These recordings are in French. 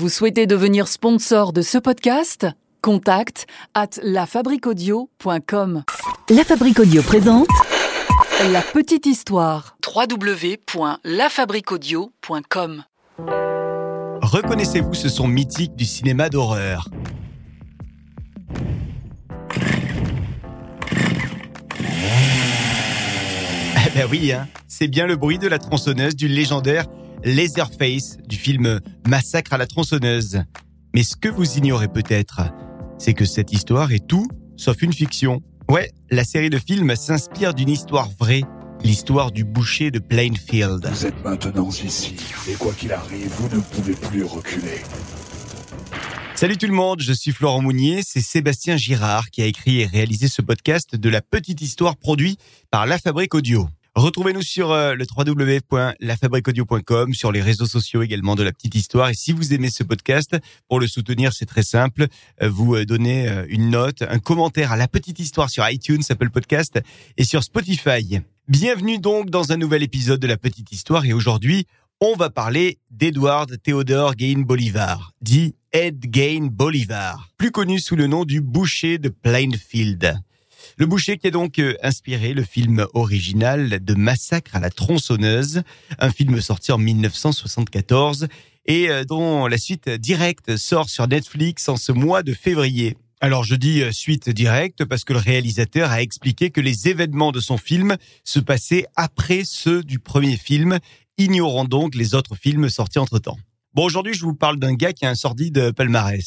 Vous souhaitez devenir sponsor de ce podcast? Contact à lafabriquaudio.com. La Fabrique Audio présente La petite histoire. www.lafabriquaudio.com. Reconnaissez-vous ce son mythique du cinéma d'horreur? Eh ben oui, hein, c'est bien le bruit de la tronçonneuse du légendaire Laserface du film Massacre à la tronçonneuse. Mais ce que vous ignorez peut-être, c'est que cette histoire est tout sauf une fiction. Ouais, la série de films s'inspire d'une histoire vraie, l'histoire du boucher de Plainfield. Vous êtes maintenant ici, et quoi qu'il arrive, vous ne pouvez plus reculer. Salut tout le monde, je suis Florent Mounier, c'est Sébastien Girard qui a écrit et réalisé ce podcast de la petite histoire produit par La Fabrique Audio. Retrouvez-nous sur euh, le www.lafabriqueaudio.com, sur les réseaux sociaux également de la petite histoire. Et si vous aimez ce podcast, pour le soutenir, c'est très simple. Euh, Vous euh, donnez une note, un commentaire à la petite histoire sur iTunes, Apple Podcast et sur Spotify. Bienvenue donc dans un nouvel épisode de la petite histoire. Et aujourd'hui, on va parler d'Edward Theodore Gain Bolivar, dit Ed Gain Bolivar, plus connu sous le nom du boucher de Plainfield. Le boucher qui a donc euh, inspiré le film original de Massacre à la tronçonneuse, un film sorti en 1974 et euh, dont la suite directe sort sur Netflix en ce mois de février. Alors je dis euh, suite directe parce que le réalisateur a expliqué que les événements de son film se passaient après ceux du premier film, ignorant donc les autres films sortis entre-temps. Bon, aujourd'hui, je vous parle d'un gars qui a un sordide palmarès.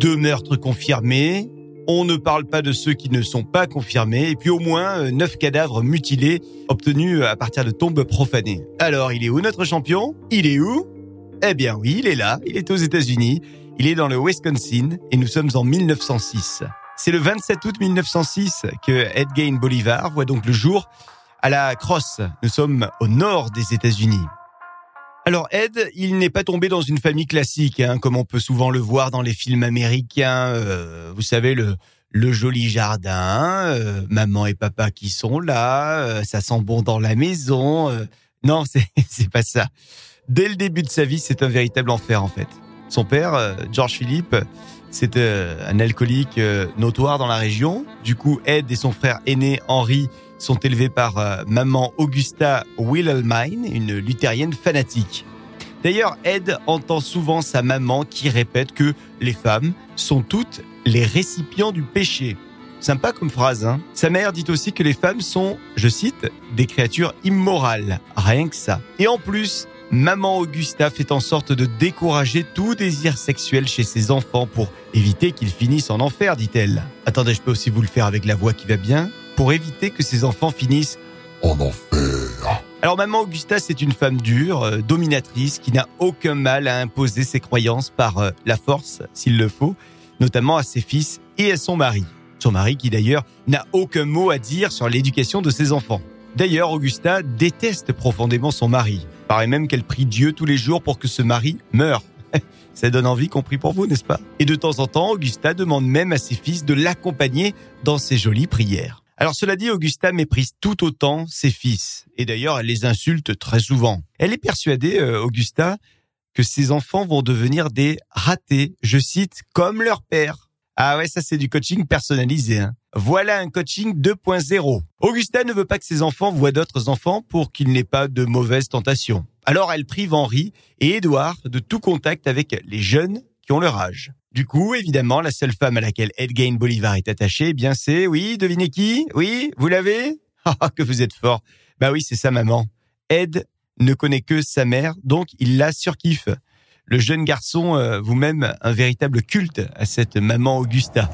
Deux meurtres confirmés, on ne parle pas de ceux qui ne sont pas confirmés, et puis au moins euh, neuf cadavres mutilés obtenus à partir de tombes profanées. Alors, il est où notre champion? Il est où? Eh bien oui, il est là, il est aux États-Unis, il est dans le Wisconsin, et nous sommes en 1906. C'est le 27 août 1906 que Ed Gain Bolivar voit donc le jour à la Crosse. Nous sommes au nord des États-Unis. Alors Ed, il n'est pas tombé dans une famille classique, hein, comme on peut souvent le voir dans les films américains. euh, vous savez le le joli jardin, euh, maman et papa qui sont là, euh, ça sent bon dans la maison. euh. non, c'est pas ça. Dès le début de sa vie, c'est un véritable enfer en fait. Son père, euh, George Philippe, c'est euh, un alcoolique notoire dans la région. Du coup, Ed et son frère aîné Henry sont élevés par euh, maman Augusta Wilhelmine, une luthérienne fanatique. D'ailleurs, Ed entend souvent sa maman qui répète que les femmes sont toutes les récipients du péché. Sympa comme phrase, hein Sa mère dit aussi que les femmes sont, je cite, des créatures immorales. Rien que ça. Et en plus, maman Augusta fait en sorte de décourager tout désir sexuel chez ses enfants pour éviter qu'ils finissent en enfer, dit-elle. Attendez, je peux aussi vous le faire avec la voix qui va bien? Pour éviter que ses enfants finissent En enfer. alors maman Augusta, c'est une femme dure, euh, dominatrice, qui n'a aucun mal à imposer ses croyances par euh, la force, s'il le faut, notamment à ses fils et à son mari. Son mari qui d'ailleurs n'a aucun mot à dire sur l'éducation de ses enfants. D'ailleurs, Augusta déteste profondément son mari. Paraît même qu'elle prie Dieu tous les jours pour que ce mari meure. Ça donne envie, compris pour vous, n'est-ce pas? Et de temps en temps, Augusta demande même à ses fils de l'accompagner dans ses jolies prières. Alors cela dit, Augusta méprise tout autant ses fils. Et d'ailleurs, elle les insulte très souvent. Elle est persuadée, euh, Augusta, que ses enfants vont devenir des ratés, je cite, comme leur père. Ah ouais, ça c'est du coaching personnalisé. Hein. Voilà un coaching 2.0. Augusta ne veut pas que ses enfants voient d'autres enfants pour qu'il n'ait pas de mauvaises tentations. Alors elle prive Henri et Édouard de tout contact avec les jeunes leur âge. Du coup, évidemment, la seule femme à laquelle Ed Gain Bolivar est attaché, eh bien c'est, oui, devinez qui? Oui, vous l'avez? Ah, que vous êtes fort. Bah oui, c'est sa maman. Ed ne connaît que sa mère, donc il la surkiffe. Le jeune garçon euh, vous-même un véritable culte à cette maman Augusta.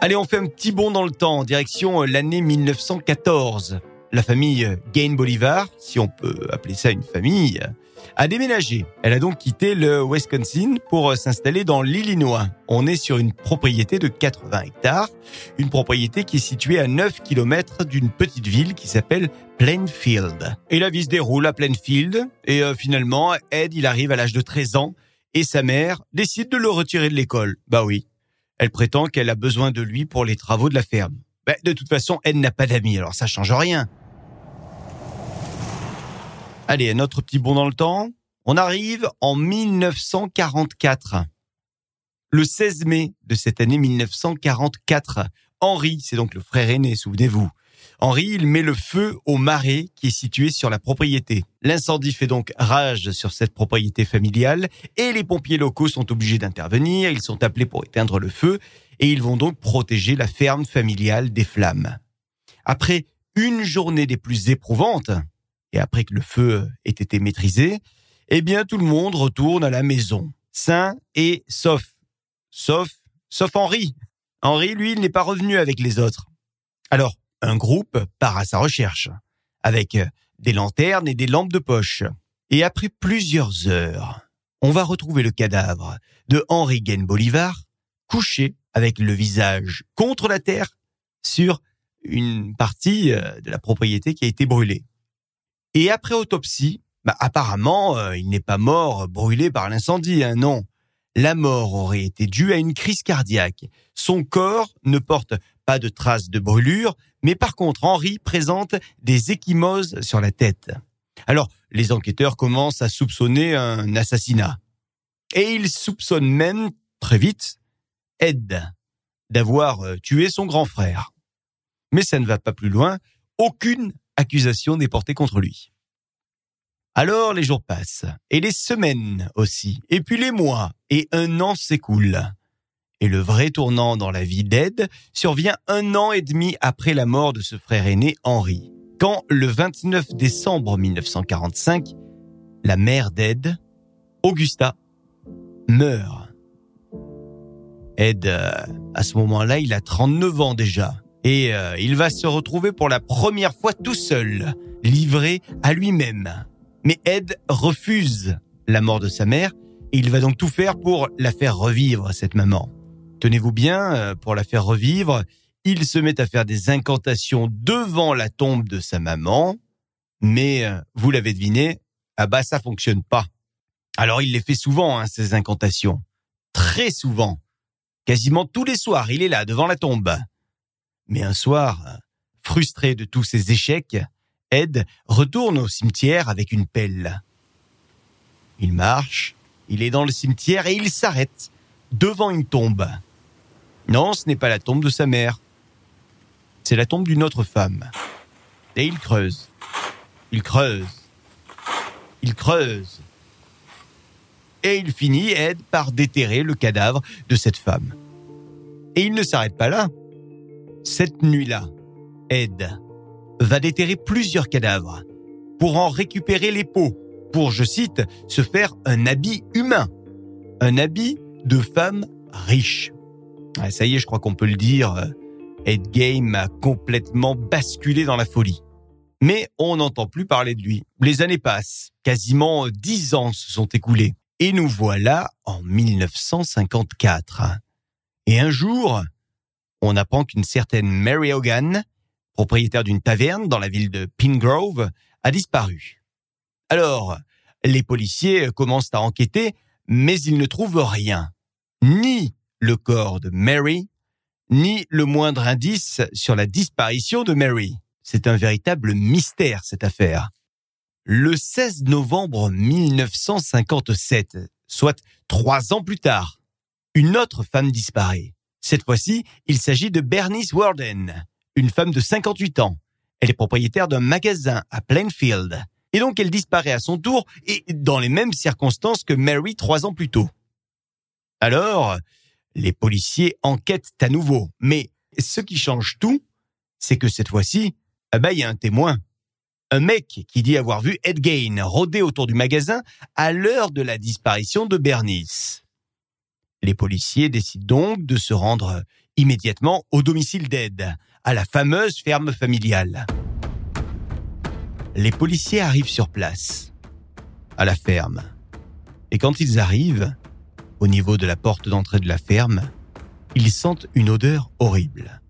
Allez, on fait un petit bond dans le temps, en direction euh, l'année 1914. La famille Gain Bolivar, si on peut appeler ça une famille, a déménagé. Elle a donc quitté le Wisconsin pour euh, s'installer dans l'Illinois. On est sur une propriété de 80 hectares, une propriété qui est située à 9 km d'une petite ville qui s'appelle Plainfield. Et la vie se déroule à Plainfield, et euh, finalement, Ed, il arrive à l'âge de 13 ans, et sa mère décide de le retirer de l'école. Bah oui. Elle prétend qu'elle a besoin de lui pour les travaux de la ferme. Bah, de toute façon, Ed n'a pas d'amis, alors ça change rien. Allez, un autre petit bond dans le temps. On arrive en 1944. Le 16 mai de cette année 1944, Henri, c'est donc le frère aîné, souvenez-vous. Henri, il met le feu au marais qui est situé sur la propriété. L'incendie fait donc rage sur cette propriété familiale et les pompiers locaux sont obligés d'intervenir. Ils sont appelés pour éteindre le feu et ils vont donc protéger la ferme familiale des flammes. Après une journée des plus éprouvantes, et après que le feu ait été maîtrisé, eh bien tout le monde retourne à la maison, sain et sauf. Sauf, sauf Henri. Henri, lui, n'est pas revenu avec les autres. Alors, un groupe part à sa recherche, avec des lanternes et des lampes de poche. Et après plusieurs heures, on va retrouver le cadavre de Henri Gaine Bolivar, couché avec le visage contre la terre sur une partie euh, de la propriété qui a été brûlée. Et après autopsie, bah, apparemment, euh, il n'est pas mort brûlé par l'incendie, hein, non. La mort aurait été due à une crise cardiaque. Son corps ne porte pas de traces de brûlure, mais par contre, Henri présente des échymoses sur la tête. Alors, les enquêteurs commencent à soupçonner un assassinat. Et ils soupçonnent même, très vite, Ed d'avoir euh, tué son grand frère. Mais ça ne va pas plus loin, aucune accusation n'est portée contre lui. Alors les jours passent, et les semaines aussi, et puis les mois, et un an s'écoule. Et le vrai tournant dans la vie d'Ed survient un an et demi après la mort de ce frère aîné Henri, quand le 29 décembre 1945, la mère d'Ed, Augusta, meurt. Ed, euh, à ce moment-là, il a 39 ans déjà, et euh, il va se retrouver pour la première fois tout seul, livré à lui-même mais Ed refuse la mort de sa mère et il va donc tout faire pour la faire revivre, cette maman. Tenez-vous bien, euh, pour la faire revivre, il se met à faire des incantations devant la tombe de sa maman, mais euh, vous l'avez deviné, ah bah ça fonctionne pas. Alors il les fait souvent, hein, ces incantations. Très souvent. Quasiment tous les soirs, il est là, devant la tombe. Mais un soir, frustré de tous ses échecs, Ed retourne au cimetière avec une pelle. Il marche, il est dans le cimetière et il s'arrête devant une tombe. Non, ce n'est pas la tombe de sa mère. C'est la tombe d'une autre femme. Et il creuse. Il creuse. Il creuse. Et il finit, Ed, par déterrer le cadavre de cette femme. Et il ne s'arrête pas là. Cette nuit-là, Ed va déterrer plusieurs cadavres pour en récupérer les peaux, pour, je cite, se faire un habit humain, un habit de femme riche. Ah, ça y est, je crois qu'on peut le dire, Ed Game a complètement basculé dans la folie. Mais on n'entend plus parler de lui. Les années passent, quasiment dix ans se sont écoulés, et nous voilà en 1954. Et un jour, on apprend qu'une certaine Mary Hogan propriétaire d'une taverne dans la ville de Pingrove, a disparu. Alors, les policiers commencent à enquêter, mais ils ne trouvent rien. Ni le corps de Mary, ni le moindre indice sur la disparition de Mary. C'est un véritable mystère, cette affaire. Le 16 novembre 1957, soit trois ans plus tard, une autre femme disparaît. Cette fois-ci, il s'agit de Bernice Warden, une femme de 58 ans. Elle est propriétaire d'un magasin à Plainfield. Et donc elle disparaît à son tour et dans les mêmes circonstances que Mary trois ans plus tôt. Alors, les policiers enquêtent à nouveau. Mais ce qui change tout, c'est que cette fois-ci, ah bah, il y a un témoin. Un mec qui dit avoir vu Ed Gain rôder autour du magasin à l'heure de la disparition de Bernice. Les policiers décident donc de se rendre immédiatement au domicile d'Ed, à la fameuse ferme familiale. Les policiers arrivent sur place, à la ferme. Et quand ils arrivent, au niveau de la porte d'entrée de la ferme, ils sentent une odeur horrible.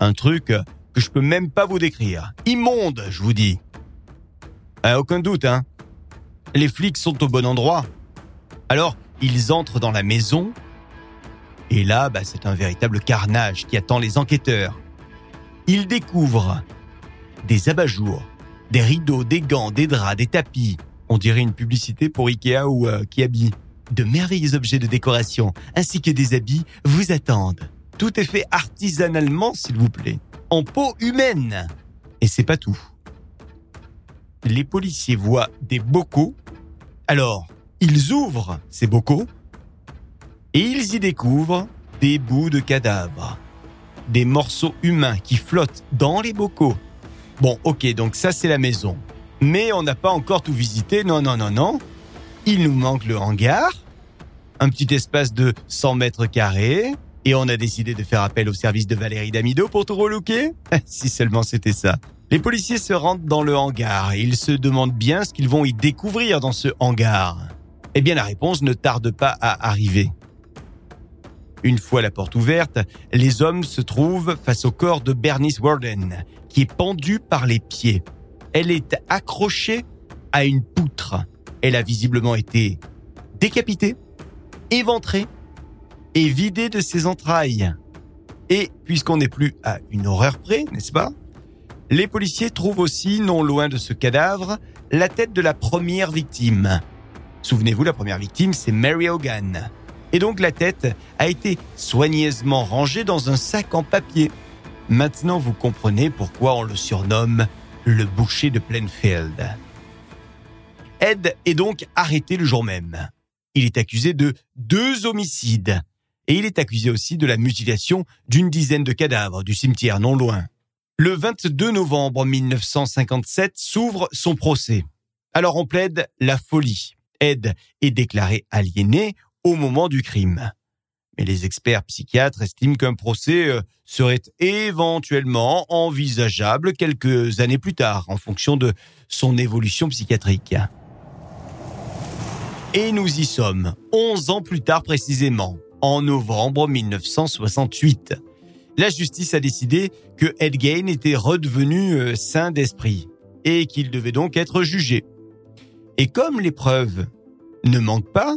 Un truc que je peux même pas vous décrire. Immonde, je vous dis. Ah, aucun doute, hein. Les flics sont au bon endroit. Alors, ils entrent dans la maison. Et là, bah, c'est un véritable carnage qui attend les enquêteurs il découvre des abat-jours, des rideaux, des gants, des draps, des tapis, On dirait une publicité pour Ikea ou euh, Kiabi. De merveilleux objets de décoration ainsi que des habits vous attendent. Tout est fait artisanalement, s'il vous plaît, en peau humaine. Et c'est pas tout. Les policiers voient des bocaux. Alors, ils ouvrent ces bocaux et ils y découvrent des bouts de cadavres, des morceaux humains qui flottent dans les bocaux. Bon, ok, donc ça c'est la maison. Mais on n'a pas encore tout visité, non, non, non, non. Il nous manque le hangar, un petit espace de 100 mètres carrés, et on a décidé de faire appel au service de Valérie Damido pour tout relooker Si seulement c'était ça. Les policiers se rendent dans le hangar et ils se demandent bien ce qu'ils vont y découvrir dans ce hangar. Eh bien la réponse ne tarde pas à arriver. Une fois la porte ouverte, les hommes se trouvent face au corps de Bernice Warden, qui est pendue par les pieds. Elle est accrochée à une poutre. Elle a visiblement été décapitée, éventrée et vidée de ses entrailles. Et puisqu'on n'est plus à une horreur près, n'est-ce pas Les policiers trouvent aussi, non loin de ce cadavre, la tête de la première victime. Souvenez-vous, la première victime, c'est Mary Hogan. Et donc la tête a été soigneusement rangée dans un sac en papier. Maintenant, vous comprenez pourquoi on le surnomme le boucher de Plainfield. Ed est donc arrêté le jour même. Il est accusé de deux homicides. Et il est accusé aussi de la mutilation d'une dizaine de cadavres du cimetière non loin. Le 22 novembre 1957 s'ouvre son procès. Alors on plaide la folie. Ed est déclaré aliéné au moment du crime. Mais les experts psychiatres estiment qu'un procès euh, serait éventuellement envisageable quelques années plus tard en fonction de son évolution psychiatrique. Et nous y sommes, 11 ans plus tard précisément, en novembre 1968. La justice a décidé que Ed Gein était redevenu euh, sain d'esprit et qu'il devait donc être jugé. Et comme les preuves ne manquent pas,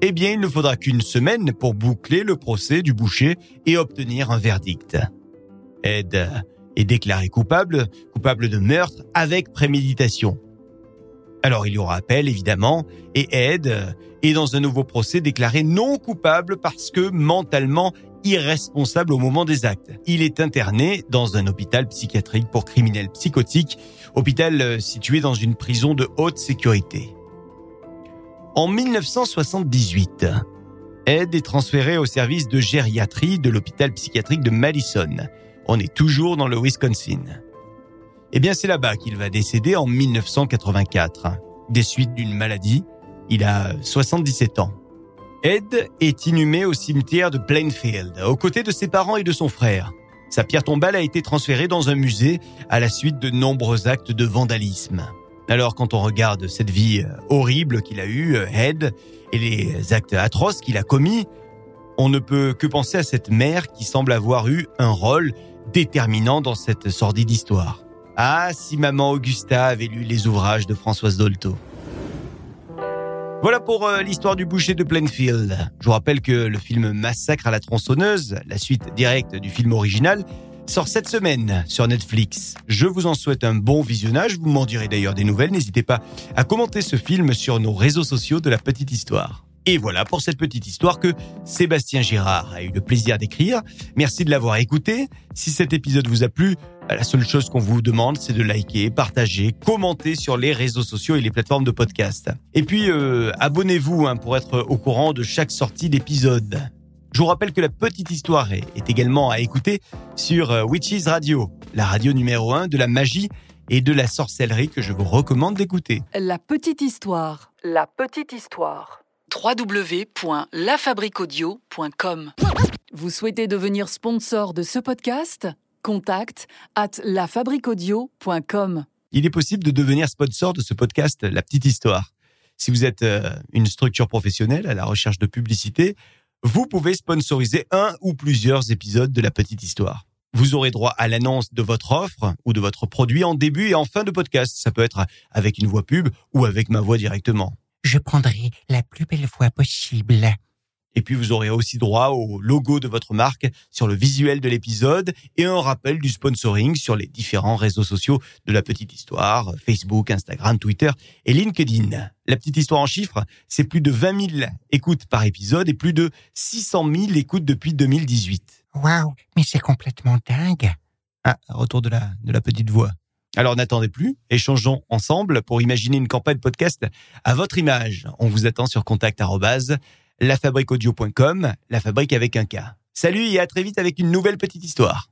eh bien, il ne faudra qu'une semaine pour boucler le procès du boucher et obtenir un verdict. Ed est déclaré coupable, coupable de meurtre avec préméditation. Alors il y aura appel évidemment, et Ed est dans un nouveau procès déclaré non coupable parce que mentalement irresponsable au moment des actes. Il est interné dans un hôpital psychiatrique pour criminels psychotiques, hôpital situé dans une prison de haute sécurité. En 1978, Ed est transféré au service de gériatrie de l'hôpital psychiatrique de Madison. On est toujours dans le Wisconsin. Eh bien, c'est là-bas qu'il va décéder en 1984, des suites d'une maladie. Il a 77 ans. Ed est inhumé au cimetière de Plainfield, aux côtés de ses parents et de son frère. Sa pierre tombale a été transférée dans un musée à la suite de nombreux actes de vandalisme. Alors quand on regarde cette vie euh, horrible qu'il a eue, euh, Ed, et les actes atroces qu'il a commis, on ne peut que penser à cette mère qui semble avoir eu un rôle déterminant dans cette sordide histoire. Ah, si maman Augusta avait lu les ouvrages de Françoise Dolto. Voilà pour euh, l'histoire du boucher de Plainfield. Je vous rappelle que le film Massacre à la tronçonneuse, la suite directe du film original, sort cette semaine sur Netflix. Je vous en souhaite un bon visionnage. Vous m'en direz d'ailleurs des nouvelles. N'hésitez pas à commenter ce film sur nos réseaux sociaux de la petite histoire. Et voilà pour cette petite histoire que Sébastien Girard a eu le plaisir d'écrire. Merci de l'avoir écouté. Si cet épisode vous a plu, bah, la seule chose qu'on vous demande, c'est de liker, partager, commenter sur les réseaux sociaux et les plateformes de podcast. Et puis, euh, abonnez-vous hein, pour être au courant de chaque sortie d'épisode. Je vous rappelle que la petite histoire est, également à écouter sur euh, Witches Radio, la radio numéro 1 de la magie et de la sorcellerie que je vous recommande d'écouter. La petite histoire. La petite histoire. www.lafabriquaudio.com Vous souhaitez devenir sponsor de ce podcast? Contact at lafabriquaudio.com Il est possible de devenir sponsor de ce podcast La petite histoire. Si vous êtes euh, une structure professionnelle à la recherche de publicité, vous pouvez sponsoriser un ou plusieurs épisodes de la petite histoire. Vous aurez droit à l'annonce de votre offre ou de votre produit en début et en fin de podcast. Ça peut être avec une voix pub ou avec ma voix directement. Je prendrai la plus belle voix possible. Et puis vous aurez aussi droit au logo de votre marque sur le visuel de l'épisode et un rappel du sponsoring sur les différents réseaux sociaux de la petite histoire, Facebook, Instagram, Twitter et LinkedIn. La petite histoire en chiffres, c'est plus de 20 000 écoutes par épisode et plus de 600 000 écoutes depuis 2018. Waouh, mais c'est complètement dingue. Ah, retour de la, de la petite voix. Alors n'attendez plus, échangeons ensemble pour imaginer une campagne podcast à votre image. On vous attend sur contact lafabriqueaudio.com, la fabrique avec un K. Salut et à très vite avec une nouvelle petite histoire.